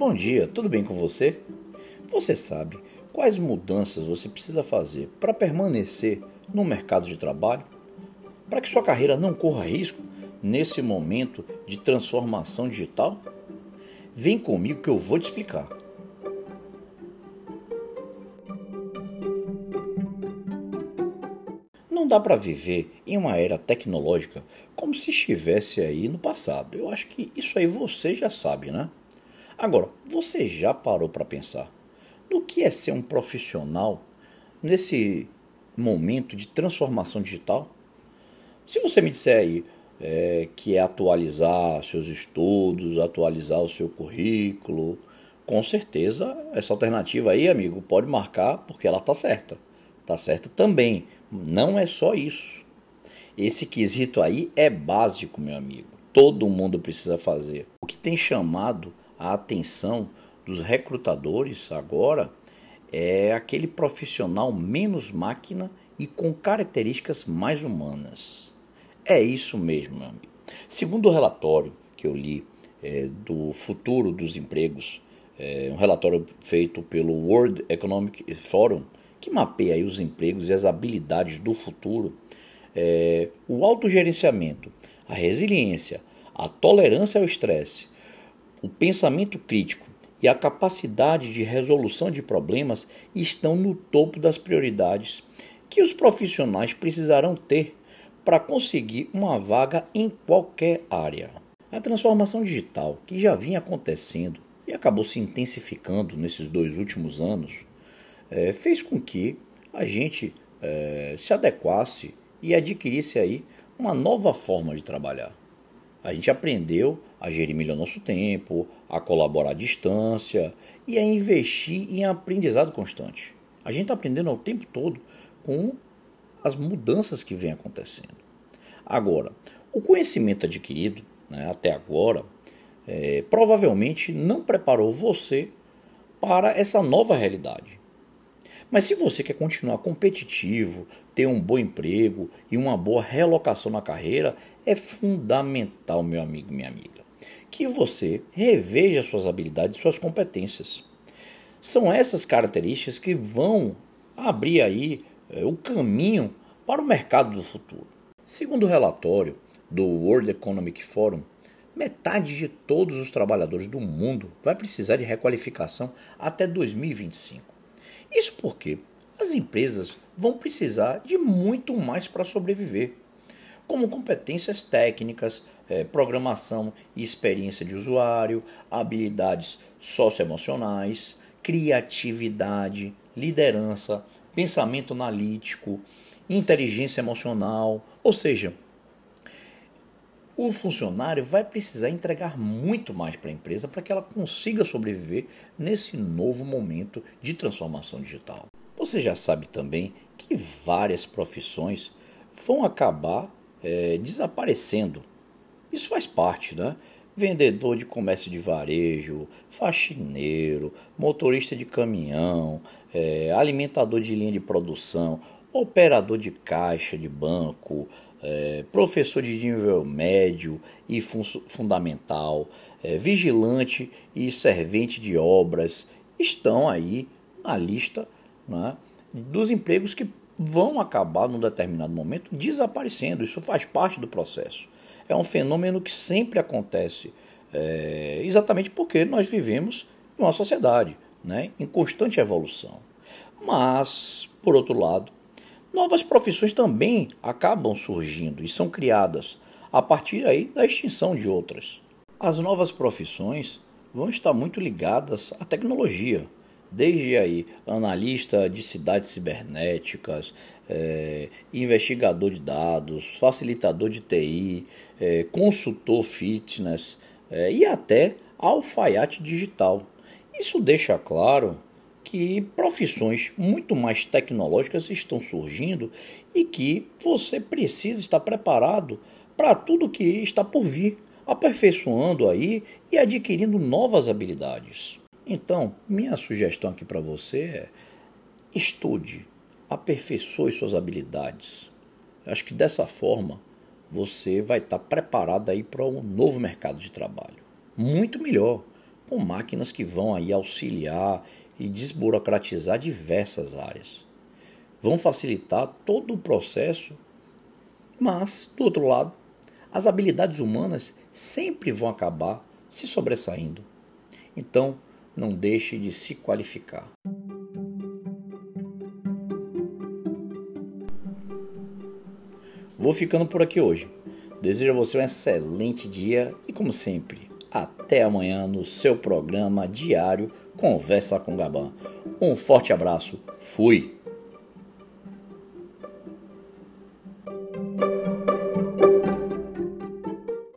Bom dia, tudo bem com você? Você sabe quais mudanças você precisa fazer para permanecer no mercado de trabalho? Para que sua carreira não corra risco nesse momento de transformação digital? Vem comigo que eu vou te explicar. Não dá para viver em uma era tecnológica como se estivesse aí no passado. Eu acho que isso aí você já sabe, né? Agora, você já parou para pensar no que é ser um profissional nesse momento de transformação digital? Se você me disser aí é, que é atualizar seus estudos, atualizar o seu currículo, com certeza essa alternativa aí, amigo, pode marcar porque ela está certa. Está certa também. Não é só isso. Esse quesito aí é básico, meu amigo. Todo mundo precisa fazer. O que tem chamado a atenção dos recrutadores agora é aquele profissional menos máquina e com características mais humanas. É isso mesmo, meu amigo. Segundo o relatório que eu li é, do futuro dos empregos, é, um relatório feito pelo World Economic Forum, que mapeia os empregos e as habilidades do futuro, é, o autogerenciamento, a resiliência, a tolerância ao estresse, o pensamento crítico e a capacidade de resolução de problemas estão no topo das prioridades que os profissionais precisarão ter para conseguir uma vaga em qualquer área. A transformação digital, que já vinha acontecendo e acabou se intensificando nesses dois últimos anos, é, fez com que a gente é, se adequasse e adquirisse aí uma nova forma de trabalhar. A gente aprendeu a gerir melhor nosso tempo, a colaborar à distância e a investir em aprendizado constante. A gente está aprendendo o tempo todo com as mudanças que vêm acontecendo. Agora, o conhecimento adquirido né, até agora é, provavelmente não preparou você para essa nova realidade. Mas se você quer continuar competitivo, ter um bom emprego e uma boa relocação na carreira, é fundamental, meu amigo, minha amiga, que você reveja suas habilidades e suas competências. São essas características que vão abrir aí é, o caminho para o mercado do futuro. Segundo o relatório do World Economic Forum, metade de todos os trabalhadores do mundo vai precisar de requalificação até 2025. Isso porque as empresas vão precisar de muito mais para sobreviver, como competências técnicas, é, programação e experiência de usuário, habilidades socioemocionais, criatividade, liderança, pensamento analítico, inteligência emocional, ou seja, o funcionário vai precisar entregar muito mais para a empresa para que ela consiga sobreviver nesse novo momento de transformação digital. Você já sabe também que várias profissões vão acabar é, desaparecendo. Isso faz parte, né? Vendedor de comércio de varejo, faxineiro, motorista de caminhão, é, alimentador de linha de produção, operador de caixa de banco, é, professor de nível médio e fun fundamental, é, vigilante e servente de obras estão aí na lista né, dos empregos que vão acabar num determinado momento desaparecendo. Isso faz parte do processo. É um fenômeno que sempre acontece, é, exatamente porque nós vivemos em uma sociedade né, em constante evolução. Mas, por outro lado, Novas profissões também acabam surgindo e são criadas a partir aí da extinção de outras. As novas profissões vão estar muito ligadas à tecnologia, desde aí analista de cidades cibernéticas, é, investigador de dados, facilitador de TI, é, consultor fitness é, e até alfaiate digital. Isso deixa claro que profissões muito mais tecnológicas estão surgindo e que você precisa estar preparado para tudo que está por vir, aperfeiçoando aí e adquirindo novas habilidades. Então, minha sugestão aqui para você é estude, aperfeiçoe suas habilidades. Acho que dessa forma você vai estar preparado aí para um novo mercado de trabalho. Muito melhor com máquinas que vão aí auxiliar e desburocratizar diversas áreas. Vão facilitar todo o processo, mas, do outro lado, as habilidades humanas sempre vão acabar se sobressaindo. Então, não deixe de se qualificar. Vou ficando por aqui hoje. Desejo a você um excelente dia e, como sempre, até amanhã no seu programa diário Conversa com Gabão. Um forte abraço. Fui!